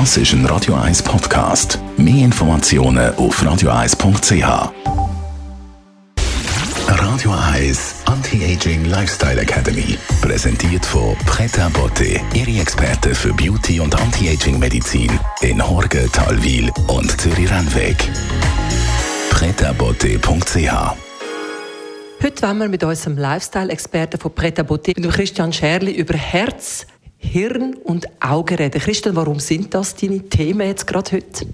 Das ist ein Radio 1 Podcast. Mehr Informationen auf radio1.ch. Radio 1 Anti-Aging Lifestyle Academy. Präsentiert von Preta Botte, Ihre Experte für Beauty und Anti-Aging Medizin in Horge, Talwil und Zürich-Rennweg. pretabotte.ch Heute wollen wir mit unserem Lifestyle-Experten von Preta Botte, mit Christian Scherli, über Herz, Hirn und Augen reden. Christian, warum sind das deine Themen jetzt gerade heute?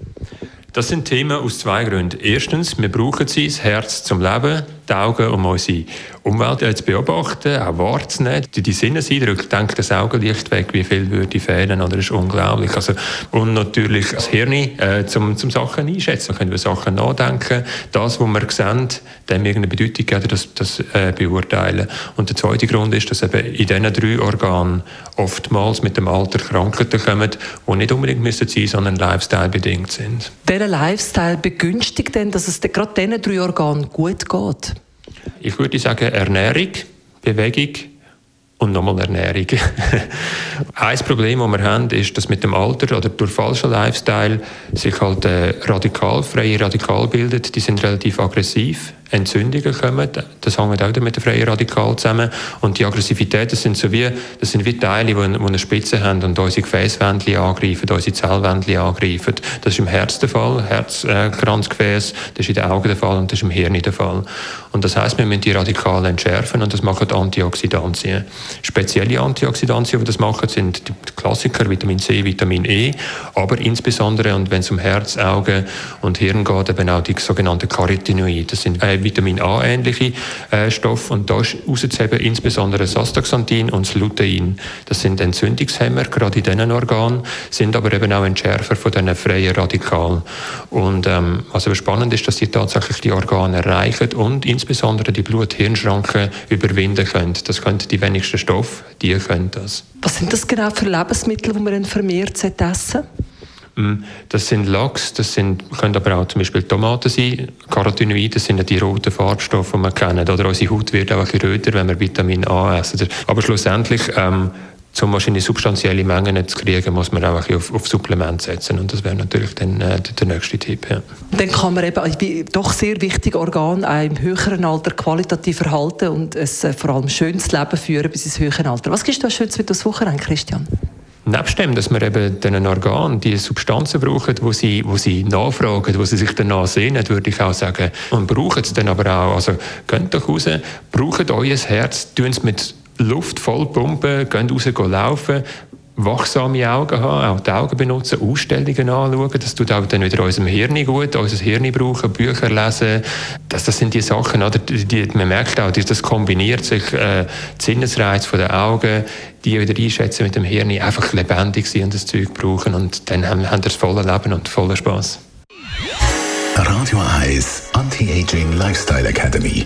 Das sind Themen aus zwei Gründen. Erstens, wir brauchen sie, das Herz zum Leben die um unsere Umwelt zu beobachten, auch wahrzunehmen. Die, die Sinneseindrücke, denkt das Augenlicht weg, wie viel würde fehlen, oder das ist unglaublich. Also, und natürlich das Hirn, äh, zum, zum Sachen einschätzen. Wir können über Sachen nachdenken. Das, was wir sehen, dem irgendeine Bedeutung geben, das, das äh, beurteilen. Und der zweite Grund ist, dass eben in diesen drei Organen oftmals mit dem Alter Krankheiten kommen, die nicht unbedingt müssen sein, sondern Lifestyle-bedingt sind. Welcher Lifestyle begünstigt denn, dass es gerade diesen drei Organen gut geht? Ich würde sagen Ernährung, Bewegung und nochmal Ernährung. Ein Problem, das wir haben, ist, dass mit dem Alter oder durch falschen Lifestyle sich halt äh, radikalfreie Radikal bildet. Die sind relativ aggressiv Entzündungen kommen. Das hängt auch mit dem freien Radikal zusammen. Und die Aggressivität, das sind so wie, das sind wie Teile, die, eine Spitze haben und unsere Gefäßwändchen angreifen, unsere Zellwändchen angreifen. Das ist im Herz der Fall, Herzkranzgefäß, das ist in den Augen der Fall und das ist im Hirn der Fall. Und das heißt, wir müssen die Radikale entschärfen und das machen Antioxidantien. Spezielle Antioxidantien, die das machen, sind die Klassiker Vitamin C, Vitamin E, aber insbesondere, und wenn es um Herz, Augen und Hirn geht, eben auch die sogenannten Carotinoide. Das sind äh, Vitamin A ähnliche äh, Stoffe und da ist insbesondere das Astaxanthin und das Lutein. Das sind Entzündungshemmer, gerade in diesen Organen, sind aber eben auch Entschärfer von diesen freien Radikalen. Und ähm, was aber spannend ist, dass sie tatsächlich die Organe erreichen und insbesondere die Blut-Hirn-Schranken überwinden können. Das können die wenigsten Stoffe, die können das. Was sind das genau für Lebensmittel, die man vermehrt essen sollte? Mm, das sind Lachs, das sind, können aber auch zum Beispiel Tomaten sein. Carotinoide sind ja die roten Farbstoffe, die wir kennen. Oder unsere Haut wird auch ein röter, wenn wir Vitamin A essen. Aber schlussendlich, ähm, um wahrscheinlich substanzielle Mengen zu kriegen, muss man auch ein auf, auf Supplement setzen. Und das wäre natürlich dann äh, der nächste Tipp. Ja. Dann kann man eben doch sehr wichtige Organ auch im höheren Alter qualitativ erhalten und ein äh, vor allem schönes Leben führen bis ins höhere Alter. Was gibst du als Schönes mit das Wochenende, Christian? Nebst dem, dass wir eben diesen Organen die Substanzen brauchen, wo sie, wo sie nachfragen, wo sie sich danach sehnen, würde ich auch sagen, und brauchen es dann aber auch. Also, geht doch raus, braucht euer Herz, tun es mit Luft voll pumpen, geht raus laufen, wachsame Augen haben, auch die Augen benutzen, Ausstellungen anschauen. Das tut auch dann wieder unserem Hirn gut, unser Hirn brauchen, Bücher lesen. Das, das sind die Sachen, oder? Die, die, man merkt auch, das kombiniert sich, äh, Sinnesreiz von den Augen, die wieder einschätzen mit dem Hirn, einfach lebendig sind und das Zeug brauchen und dann haben, haben das volle Leben und voller Spaß. Radio Eyes Anti-Aging Lifestyle Academy.